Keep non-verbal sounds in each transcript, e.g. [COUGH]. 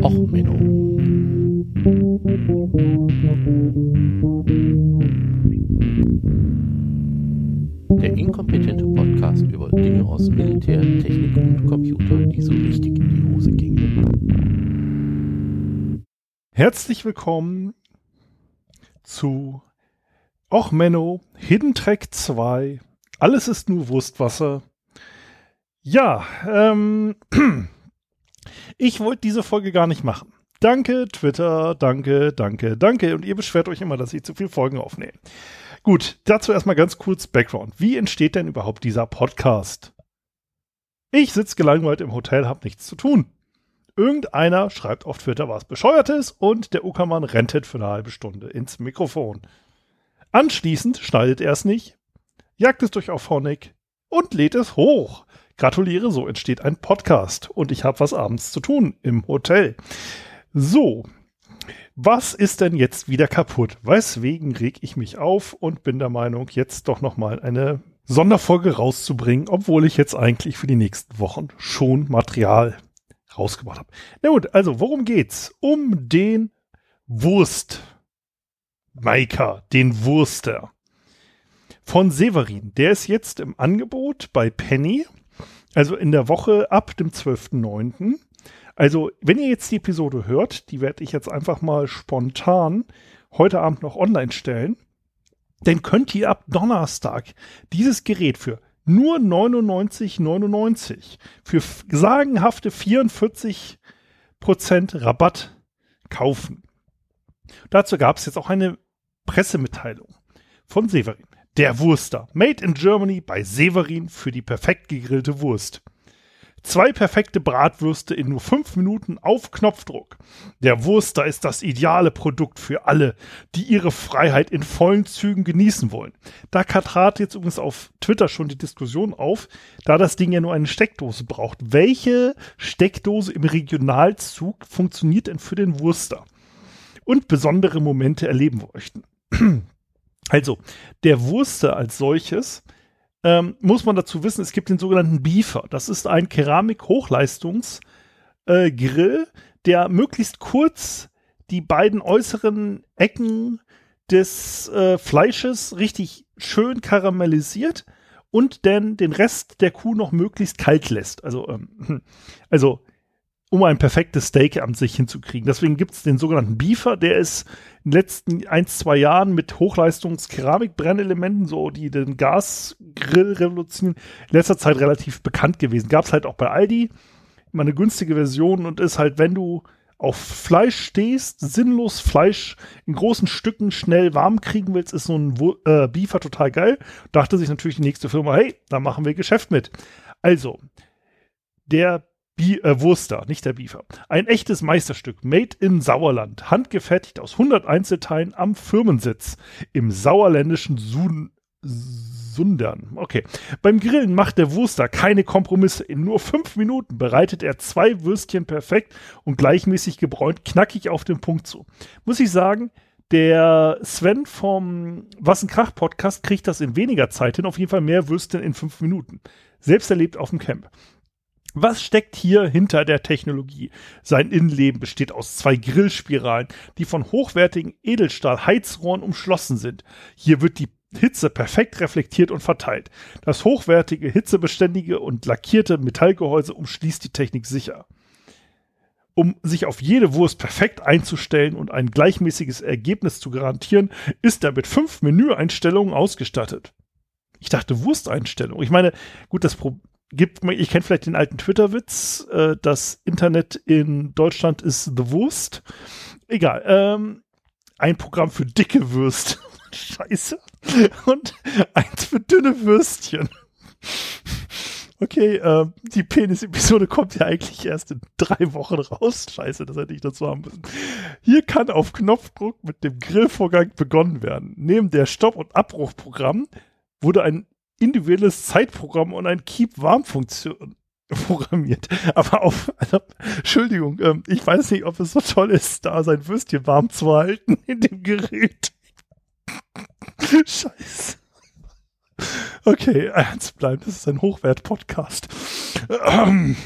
Och, Menno. Der inkompetente Podcast über Dinge aus Militär, Technik und Computer, die so richtig in die Hose gingen. Herzlich willkommen zu Och Menno, Hidden Track 2. Alles ist nur Wurstwasser. Ja, ähm, [CLEARS THROAT] ich wollte diese Folge gar nicht machen. Danke, Twitter, danke, danke, danke. Und ihr beschwert euch immer, dass ich zu viel Folgen aufnehme. Gut, dazu erstmal ganz kurz Background. Wie entsteht denn überhaupt dieser Podcast? Ich sitze gelangweilt im Hotel, hab nichts zu tun. Irgendeiner schreibt auf Twitter was Bescheuertes und der Uckermann rentet für eine halbe Stunde ins Mikrofon. Anschließend schneidet er es nicht, jagt es durch auf Phonic und lädt es hoch. Gratuliere, so entsteht ein Podcast und ich habe was abends zu tun im Hotel. So, was ist denn jetzt wieder kaputt? Weswegen reg ich mich auf und bin der Meinung, jetzt doch nochmal eine Sonderfolge rauszubringen, obwohl ich jetzt eigentlich für die nächsten Wochen schon Material rausgebracht habe. Na gut, also worum geht's? Um den Wurst. Maika, den Wurster. Von Severin. Der ist jetzt im Angebot bei Penny. Also in der Woche ab dem 12.09. Also, wenn ihr jetzt die Episode hört, die werde ich jetzt einfach mal spontan heute Abend noch online stellen, dann könnt ihr ab Donnerstag dieses Gerät für nur 99,99 für sagenhafte 44% Rabatt kaufen. Dazu gab es jetzt auch eine Pressemitteilung von Severin. Der Wurster. Made in Germany bei Severin für die perfekt gegrillte Wurst. Zwei perfekte Bratwürste in nur fünf Minuten auf Knopfdruck. Der Wurster ist das ideale Produkt für alle, die ihre Freiheit in vollen Zügen genießen wollen. Da trat jetzt übrigens auf Twitter schon die Diskussion auf, da das Ding ja nur eine Steckdose braucht. Welche Steckdose im Regionalzug funktioniert denn für den Wurster? Und besondere Momente erleben möchten. Also, der Wurste als solches ähm, muss man dazu wissen, es gibt den sogenannten Beefer. Das ist ein Keramik-Hochleistungs-Grill, äh, der möglichst kurz die beiden äußeren Ecken des äh, Fleisches richtig schön karamellisiert und dann den Rest der Kuh noch möglichst kalt lässt. Also, ähm, also um ein perfektes Steak an sich hinzukriegen. Deswegen gibt es den sogenannten Beefer, der ist in den letzten ein, zwei Jahren mit Hochleistungs-Keramik-Brennelementen, so die den Gasgrill revolutionieren, in letzter Zeit relativ bekannt gewesen. Gab es halt auch bei Aldi immer eine günstige Version und ist halt, wenn du auf Fleisch stehst, sinnlos Fleisch in großen Stücken schnell warm kriegen willst, ist so ein äh, Beefer total geil. Dachte sich natürlich die nächste Firma, hey, da machen wir Geschäft mit. Also, der Bi äh, Wurster, nicht der Biefer. Ein echtes Meisterstück, made in Sauerland, handgefertigt aus 100 Einzelteilen am Firmensitz im sauerländischen Sun Sundern. Okay. Beim Grillen macht der Wurster keine Kompromisse. In nur fünf Minuten bereitet er zwei Würstchen perfekt und gleichmäßig gebräunt, knackig auf den Punkt zu. Muss ich sagen, der Sven vom Was ein Krach Podcast kriegt das in weniger Zeit hin, auf jeden Fall mehr Würstchen in fünf Minuten. Selbst erlebt auf dem Camp. Was steckt hier hinter der Technologie? Sein Innenleben besteht aus zwei Grillspiralen, die von hochwertigen Edelstahl-Heizrohren umschlossen sind. Hier wird die Hitze perfekt reflektiert und verteilt. Das hochwertige, hitzebeständige und lackierte Metallgehäuse umschließt die Technik sicher. Um sich auf jede Wurst perfekt einzustellen und ein gleichmäßiges Ergebnis zu garantieren, ist er mit fünf Menüeinstellungen ausgestattet. Ich dachte Wursteinstellung. Ich meine, gut, das Problem gibt, ich kenne vielleicht den alten Twitter-Witz, äh, das Internet in Deutschland ist The Wurst. Egal, ähm, ein Programm für dicke Würste. [LAUGHS] Scheiße. Und eins für dünne Würstchen. Okay, äh, die Penis-Episode kommt ja eigentlich erst in drei Wochen raus. Scheiße, das hätte ich dazu haben müssen. Hier kann auf Knopfdruck mit dem Grillvorgang begonnen werden. Neben der Stopp- und Abbruchprogramm wurde ein individuelles Zeitprogramm und ein Keep-Warm-Funktion [LAUGHS] programmiert. Aber auf, also, Entschuldigung, ähm, ich weiß nicht, ob es so toll ist, da sein Würstchen warm zu halten in dem Gerät. [LAUGHS] Scheiße. Okay, ernst bleiben, das ist ein Hochwert-Podcast. Ähm.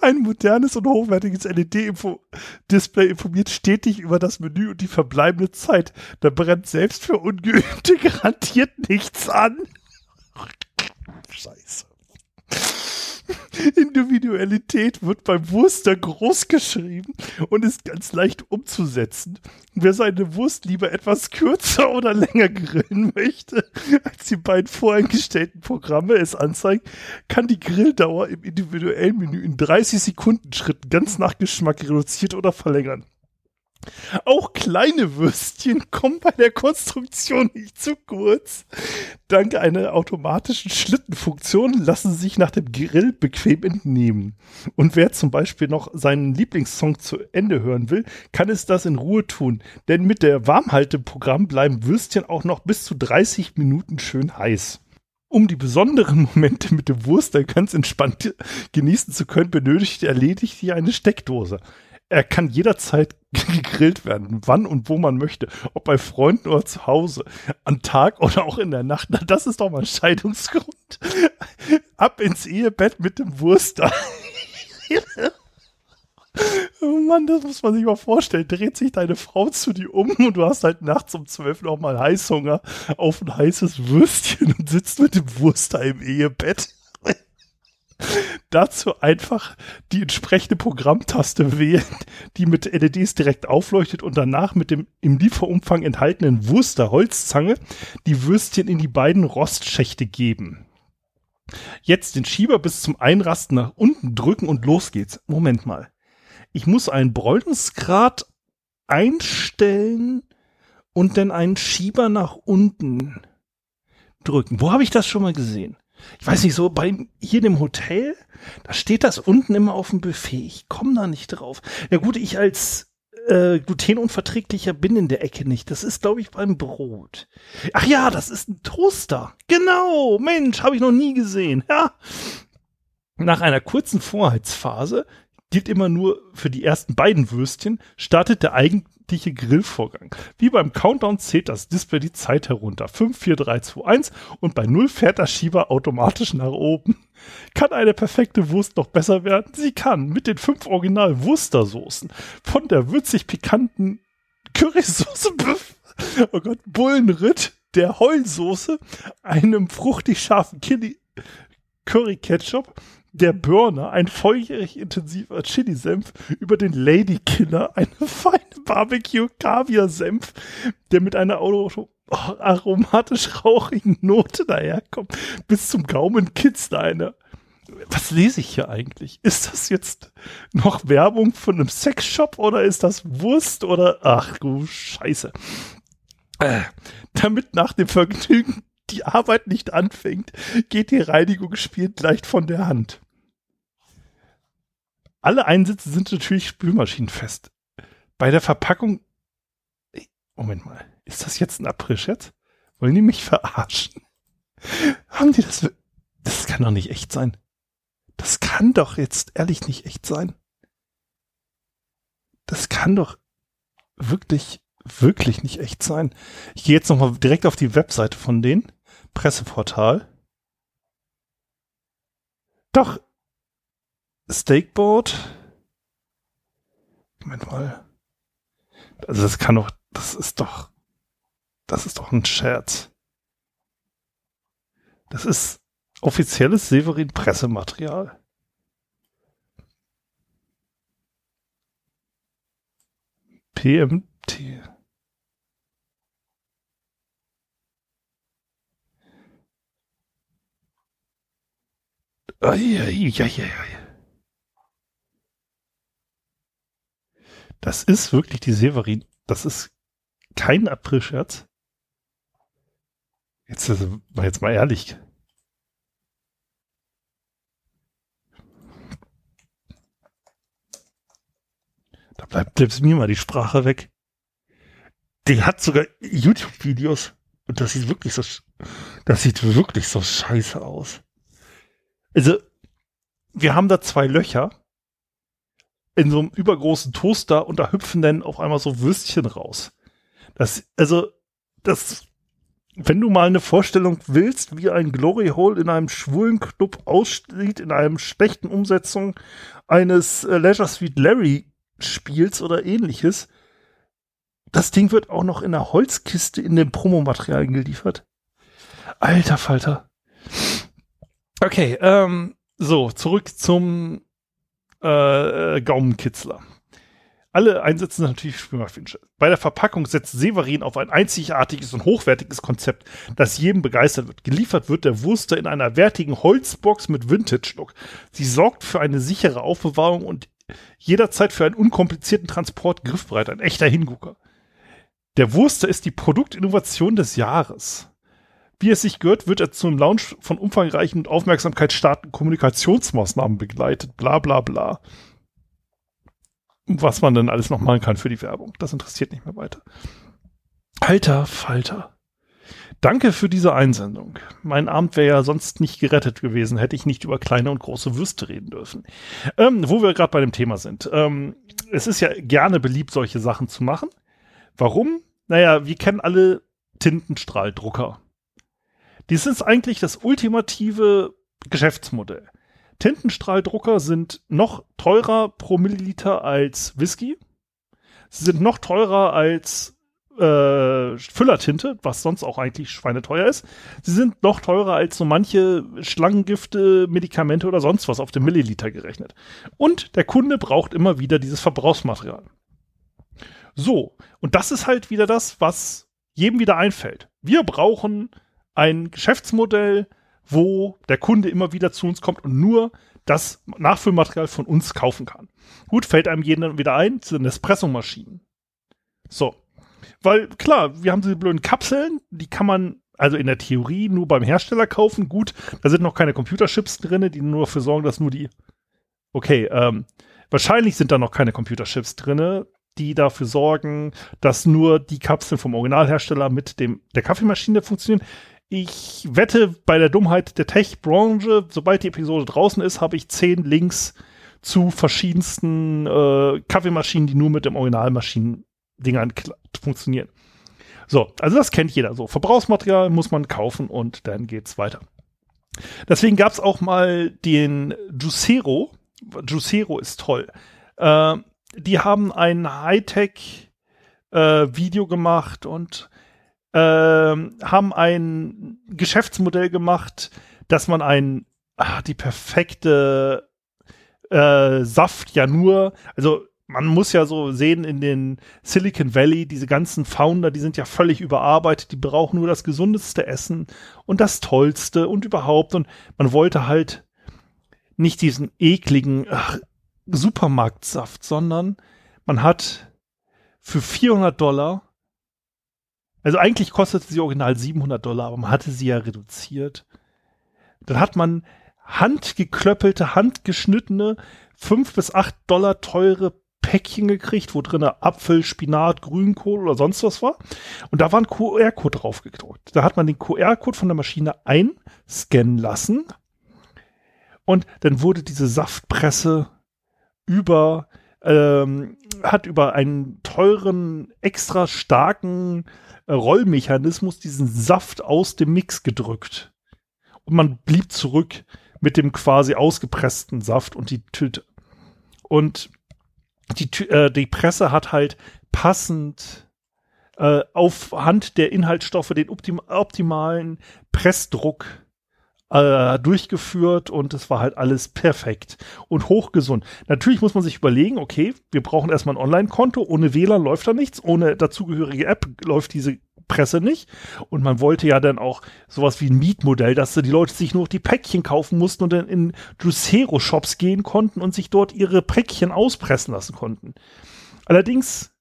Ein modernes und hochwertiges LED-Display informiert stetig über das Menü und die verbleibende Zeit. Da brennt selbst für Ungeübte [LAUGHS] garantiert nichts an. Scheiße. [LAUGHS] Individualität wird beim Wurster groß geschrieben und ist ganz leicht umzusetzen. Wer seine Wurst lieber etwas kürzer oder länger grillen möchte, [LAUGHS] als die beiden voreingestellten Programme es anzeigen, kann die Grilldauer im individuellen Menü in 30 Sekunden Schritten ganz nach Geschmack reduziert oder verlängern. Auch kleine Würstchen [LAUGHS] kommen bei der Konstruktion nicht zu kurz. Dank einer automatischen Schlittenfunktion lassen sie sich nach dem Grill bequem entnehmen. Und wer zum Beispiel noch seinen Lieblingssong zu Ende hören will, kann es das in Ruhe tun. Denn mit der Warmhalteprogramm bleiben Würstchen auch noch bis zu 30 Minuten schön heiß. Um die besonderen [LAUGHS] Momente mit dem Wurster ganz entspannt genießen zu können, benötigt er lediglich eine Steckdose er kann jederzeit [LAUGHS] gegrillt werden, wann und wo man möchte, ob bei Freunden oder zu Hause, am Tag oder auch in der Nacht. Na, das ist doch mal ein Scheidungsgrund. [LAUGHS] Ab ins Ehebett mit dem Wurster. [LAUGHS] oh Mann, das muss man sich mal vorstellen. Dreht sich deine Frau zu dir um und du hast halt nachts um zwölf noch mal Heißhunger auf ein heißes Würstchen und sitzt mit dem Wurster im Ehebett. [LAUGHS] Dazu einfach die entsprechende Programmtaste wählen, die mit LEDs direkt aufleuchtet und danach mit dem im Lieferumfang enthaltenen Wurster Holzzange die Würstchen in die beiden Rostschächte geben. Jetzt den Schieber bis zum Einrasten nach unten drücken und los geht's. Moment mal. Ich muss einen Bräunungsgrad einstellen und dann einen Schieber nach unten drücken. Wo habe ich das schon mal gesehen? Ich weiß nicht, so bei hier in dem Hotel, da steht das unten immer auf dem Buffet. Ich komme da nicht drauf. Ja gut, ich als äh, glutenunverträglicher bin in der Ecke nicht. Das ist, glaube ich, beim Brot. Ach ja, das ist ein Toaster. Genau, Mensch, habe ich noch nie gesehen. Ja. Nach einer kurzen Vorheizphase gilt immer nur für die ersten beiden Würstchen, startet der eigentliche Grillvorgang. Wie beim Countdown zählt das Display die Zeit herunter. 5, 4, 3, 2, 1 und bei 0 fährt der Schieber automatisch nach oben. Kann eine perfekte Wurst noch besser werden? Sie kann mit den fünf Original Wurstersoßen von der würzig pikanten Currysoße, oh Gott, Bullenritt, der Heulsoße, einem fruchtig scharfen Curry Ketchup, der Burner, ein feurig intensiver Chili-Senf, über den Lady Killer, eine [LAUGHS] feine Barbecue-Kaviar-Senf, der mit einer aromatisch rauchigen Note daherkommt, bis zum Gaumenkitzler eine. Was lese ich hier eigentlich? Ist das jetzt noch Werbung von einem Sexshop oder ist das Wurst oder ach du Scheiße. Äh, damit nach dem Vergnügen die Arbeit nicht anfängt, geht die Reinigung spielt leicht von der Hand. Alle Einsitze sind natürlich spülmaschinenfest. Bei der Verpackung. Moment mal, ist das jetzt ein April-Scherz? Wollen die mich verarschen? Haben die das? Das kann doch nicht echt sein. Das kann doch jetzt ehrlich nicht echt sein. Das kann doch wirklich, wirklich nicht echt sein. Ich gehe jetzt nochmal direkt auf die Webseite von denen. Presseportal. Doch. Steakboard. Moment mal. Also das kann doch, das ist doch, das ist doch ein Scherz. Das ist offizielles Severin-Pressematerial. PMT. Das ist wirklich die Severin. Das ist kein April-Scherz. Jetzt, also, jetzt mal ehrlich. Da bleibt selbst mir mal die Sprache weg. Die hat sogar YouTube-Videos. Und das sieht wirklich so, das sieht wirklich so scheiße aus. Also, wir haben da zwei Löcher in so einem übergroßen Toaster und da hüpfen dann auf einmal so Würstchen raus. Das, also, das, wenn du mal eine Vorstellung willst, wie ein Glory Hole in einem schwulen Club aussieht, in einem schlechten Umsetzung eines äh, Leisure Suite Larry Spiels oder ähnliches, das Ding wird auch noch in einer Holzkiste in dem Promomaterial geliefert. Alter Falter. Okay, ähm, so, zurück zum äh, Gaumenkitzler. Alle einsetzen natürlich Spülmaschine. Bei der Verpackung setzt Severin auf ein einzigartiges und hochwertiges Konzept, das jedem begeistert wird. Geliefert wird der Wurster in einer wertigen Holzbox mit Vintage-Look. Sie sorgt für eine sichere Aufbewahrung und jederzeit für einen unkomplizierten Transport griffbereit. Ein echter Hingucker. Der Wurster ist die Produktinnovation des Jahres. Wie es sich gehört, wird er zum Launch von umfangreichen und aufmerksamkeitsstarken Kommunikationsmaßnahmen begleitet. Bla bla bla was man dann alles noch machen kann für die Werbung. Das interessiert nicht mehr weiter. Alter Falter. Danke für diese Einsendung. Mein Abend wäre ja sonst nicht gerettet gewesen, hätte ich nicht über kleine und große Würste reden dürfen. Ähm, wo wir gerade bei dem Thema sind. Ähm, es ist ja gerne beliebt, solche Sachen zu machen. Warum? Naja, wir kennen alle Tintenstrahldrucker. Dies ist eigentlich das ultimative Geschäftsmodell. Tintenstrahldrucker sind noch teurer pro Milliliter als Whisky. Sie sind noch teurer als äh, Füllertinte, was sonst auch eigentlich schweineteuer ist. Sie sind noch teurer als so manche Schlangengifte, Medikamente oder sonst was auf den Milliliter gerechnet. Und der Kunde braucht immer wieder dieses Verbrauchsmaterial. So, und das ist halt wieder das, was jedem wieder einfällt. Wir brauchen ein Geschäftsmodell, wo der Kunde immer wieder zu uns kommt und nur das Nachfüllmaterial von uns kaufen kann. Gut, fällt einem jeden dann wieder ein, sind Espresso-Maschinen. So. Weil, klar, wir haben diese blöden Kapseln, die kann man also in der Theorie nur beim Hersteller kaufen. Gut, da sind noch keine Computerchips drin, die nur dafür sorgen, dass nur die. Okay, ähm, wahrscheinlich sind da noch keine Computerchips drin, die dafür sorgen, dass nur die Kapseln vom Originalhersteller mit dem der Kaffeemaschine funktionieren. Ich wette bei der Dummheit der Tech-Branche, sobald die Episode draußen ist, habe ich zehn Links zu verschiedensten äh, Kaffeemaschinen, die nur mit dem Originalmaschinen-Dingern funktionieren. So, also das kennt jeder. So, Verbrauchsmaterial muss man kaufen und dann geht's weiter. Deswegen gab es auch mal den Juicero. Juicero ist toll. Äh, die haben ein Hightech-Video äh, gemacht und ähm, haben ein Geschäftsmodell gemacht, dass man ein, ach, die perfekte äh, Saft ja nur, also man muss ja so sehen in den Silicon Valley, diese ganzen Founder, die sind ja völlig überarbeitet, die brauchen nur das gesundeste Essen und das tollste und überhaupt und man wollte halt nicht diesen ekligen ach, Supermarktsaft, sondern man hat für 400 Dollar also eigentlich kostete sie original 700 Dollar, aber man hatte sie ja reduziert. Dann hat man handgeklöppelte, handgeschnittene, 5 bis 8 Dollar teure Päckchen gekriegt, wo drin Apfel, Spinat, Grünkohl oder sonst was war. Und da war ein QR-Code drauf gedruckt. Da hat man den QR-Code von der Maschine einscannen lassen. Und dann wurde diese Saftpresse über, ähm, hat über einen teuren, extra starken Rollmechanismus diesen Saft aus dem Mix gedrückt. Und man blieb zurück mit dem quasi ausgepressten Saft und die Tüte. Und die, äh, die Presse hat halt passend äh, auf Hand der Inhaltsstoffe den optim optimalen Pressdruck äh, durchgeführt und es war halt alles perfekt und hochgesund. Natürlich muss man sich überlegen, okay, wir brauchen erstmal ein Online-Konto, ohne WLAN läuft da nichts, ohne dazugehörige App läuft diese Presse nicht. Und man wollte ja dann auch sowas wie ein Mietmodell, dass die Leute sich nur die Päckchen kaufen mussten und dann in Juicero-Shops gehen konnten und sich dort ihre Päckchen auspressen lassen konnten. Allerdings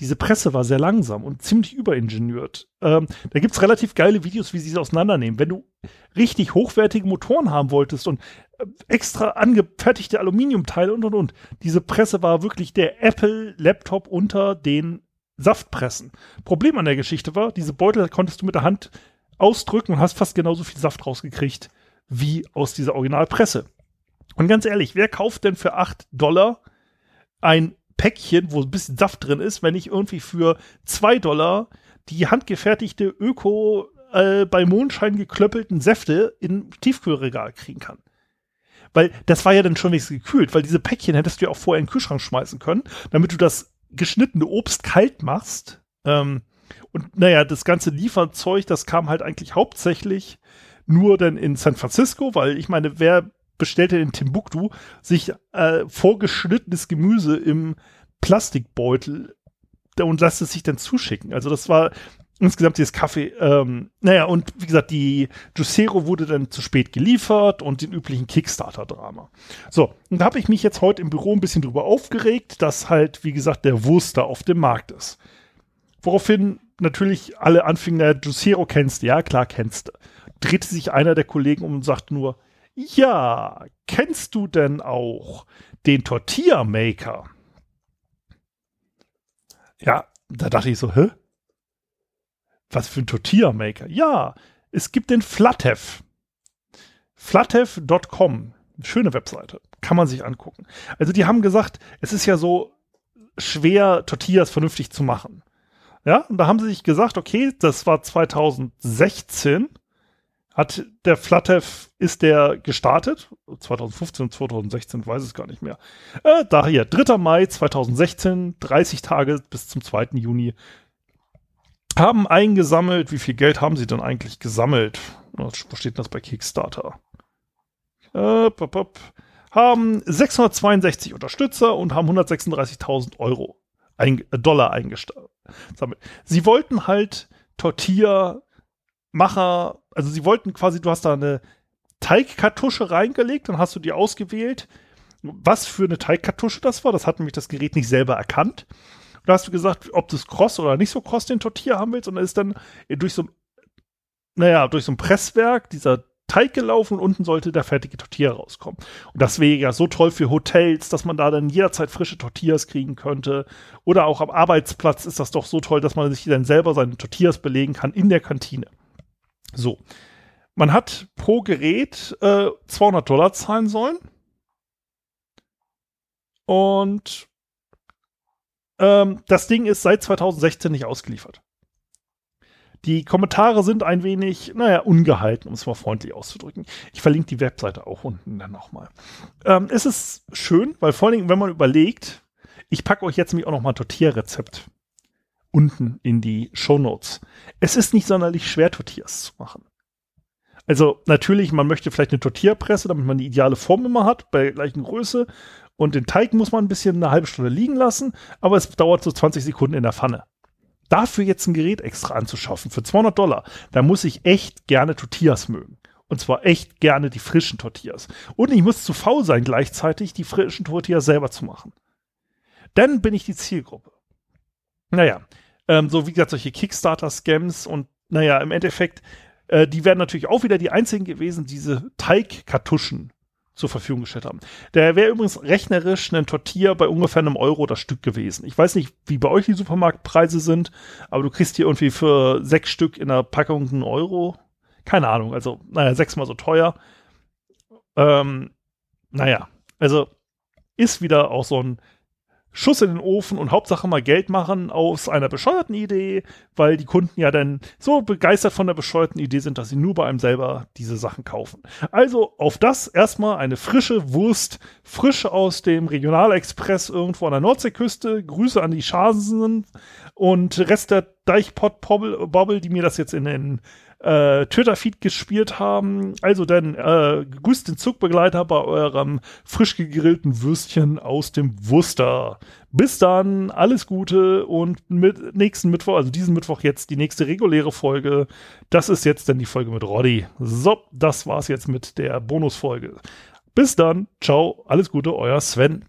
diese Presse war sehr langsam und ziemlich überingeniert. Ähm, da es relativ geile Videos, wie sie es auseinandernehmen. Wenn du richtig hochwertige Motoren haben wolltest und äh, extra angefertigte Aluminiumteile und und und. Diese Presse war wirklich der Apple-Laptop unter den Saftpressen. Problem an der Geschichte war, diese Beutel konntest du mit der Hand ausdrücken und hast fast genauso viel Saft rausgekriegt wie aus dieser Originalpresse. Und ganz ehrlich, wer kauft denn für 8 Dollar ein Päckchen, wo ein bisschen Saft drin ist, wenn ich irgendwie für zwei Dollar die handgefertigte Öko äh, bei Mondschein geklöppelten Säfte in Tiefkühlregal kriegen kann. Weil das war ja dann schon wenigstens gekühlt, weil diese Päckchen hättest du ja auch vorher in den Kühlschrank schmeißen können, damit du das geschnittene Obst kalt machst. Ähm, und naja, das ganze Lieferzeug, das kam halt eigentlich hauptsächlich nur dann in San Francisco, weil ich meine, wer bestellte in Timbuktu sich äh, vorgeschnittenes Gemüse im Plastikbeutel und lässt es sich dann zuschicken. Also das war insgesamt dieses Kaffee, ähm, naja, und wie gesagt, die Juicero wurde dann zu spät geliefert und den üblichen Kickstarter-Drama. So, und da habe ich mich jetzt heute im Büro ein bisschen drüber aufgeregt, dass halt, wie gesagt, der Wurster auf dem Markt ist. Woraufhin natürlich alle anfingen, der Juicero kennst du, ja, klar kennst du. Drehte sich einer der Kollegen um und sagt nur, ja, kennst du denn auch den Tortilla Maker? Ja, da dachte ich so, hä? Was für ein Tortilla Maker? Ja, es gibt den Flathev. Flathev.com. Schöne Webseite. Kann man sich angucken. Also die haben gesagt, es ist ja so schwer, Tortillas vernünftig zu machen. Ja, und da haben sie sich gesagt, okay, das war 2016 hat der Flatev, ist der gestartet? 2015, 2016, weiß es gar nicht mehr. Äh, daher, 3. Mai 2016, 30 Tage bis zum 2. Juni, haben eingesammelt. Wie viel Geld haben sie denn eigentlich gesammelt? Wo steht das bei Kickstarter? Äh, pop, pop. Haben 662 Unterstützer und haben 136.000 Euro, ein, äh, Dollar eingesammelt. Sie wollten halt Tortilla Macher, also sie wollten quasi, du hast da eine Teigkartusche reingelegt, dann hast du die ausgewählt, was für eine Teigkartusche das war. Das hat nämlich das Gerät nicht selber erkannt. Und da hast du gesagt, ob du es kross oder nicht so kross den Tortilla haben willst. Und dann ist dann durch so, naja, durch so ein Presswerk dieser Teig gelaufen und unten sollte der fertige Tortilla rauskommen. Und das wäre ja so toll für Hotels, dass man da dann jederzeit frische Tortillas kriegen könnte. Oder auch am Arbeitsplatz ist das doch so toll, dass man sich dann selber seine Tortillas belegen kann in der Kantine. So. Man hat pro Gerät äh, 200 Dollar zahlen sollen. Und ähm, das Ding ist seit 2016 nicht ausgeliefert. Die Kommentare sind ein wenig, naja, ungehalten, um es mal freundlich auszudrücken. Ich verlinke die Webseite auch unten dann nochmal. Ähm, es ist schön, weil vor allen Dingen, wenn man überlegt, ich packe euch jetzt nämlich auch nochmal ein Tortilla-Rezept unten in die Show Notes. Es ist nicht sonderlich schwer, Tortillas zu machen. Also natürlich, man möchte vielleicht eine Tortilla-Presse, damit man die ideale Form immer hat, bei gleichen Größe. Und den Teig muss man ein bisschen eine halbe Stunde liegen lassen, aber es dauert so 20 Sekunden in der Pfanne. Dafür jetzt ein Gerät extra anzuschaffen für 200 Dollar, da muss ich echt gerne Tortillas mögen. Und zwar echt gerne die frischen Tortillas. Und ich muss zu faul sein, gleichzeitig die frischen Tortillas selber zu machen. Dann bin ich die Zielgruppe. Naja, ähm, so wie gesagt, solche Kickstarter-Scams und naja, im Endeffekt, äh, die werden natürlich auch wieder die einzigen gewesen, die diese Teigkartuschen zur Verfügung gestellt haben. Der wäre übrigens rechnerisch ein Tortilla bei ungefähr einem Euro das Stück gewesen. Ich weiß nicht, wie bei euch die Supermarktpreise sind, aber du kriegst hier irgendwie für sechs Stück in der Packung einen Euro. Keine Ahnung, also, naja, sechsmal so teuer. Ähm, naja, also ist wieder auch so ein Schuss in den Ofen und Hauptsache mal Geld machen aus einer bescheuerten Idee, weil die Kunden ja dann so begeistert von der bescheuerten Idee sind, dass sie nur bei einem selber diese Sachen kaufen. Also auf das erstmal eine frische Wurst, frisch aus dem Regionalexpress irgendwo an der Nordseeküste. Grüße an die Schasen und Rest der Deichpot-Bobble, die mir das jetzt in den äh, Twitter-Feed gespielt haben. Also dann äh, grüßt den Zugbegleiter bei eurem frisch gegrillten Würstchen aus dem Wuster. Bis dann, alles Gute und mit nächsten Mittwoch, also diesen Mittwoch jetzt die nächste reguläre Folge. Das ist jetzt dann die Folge mit Roddy. So, das war's jetzt mit der Bonusfolge. Bis dann, ciao, alles Gute, euer Sven.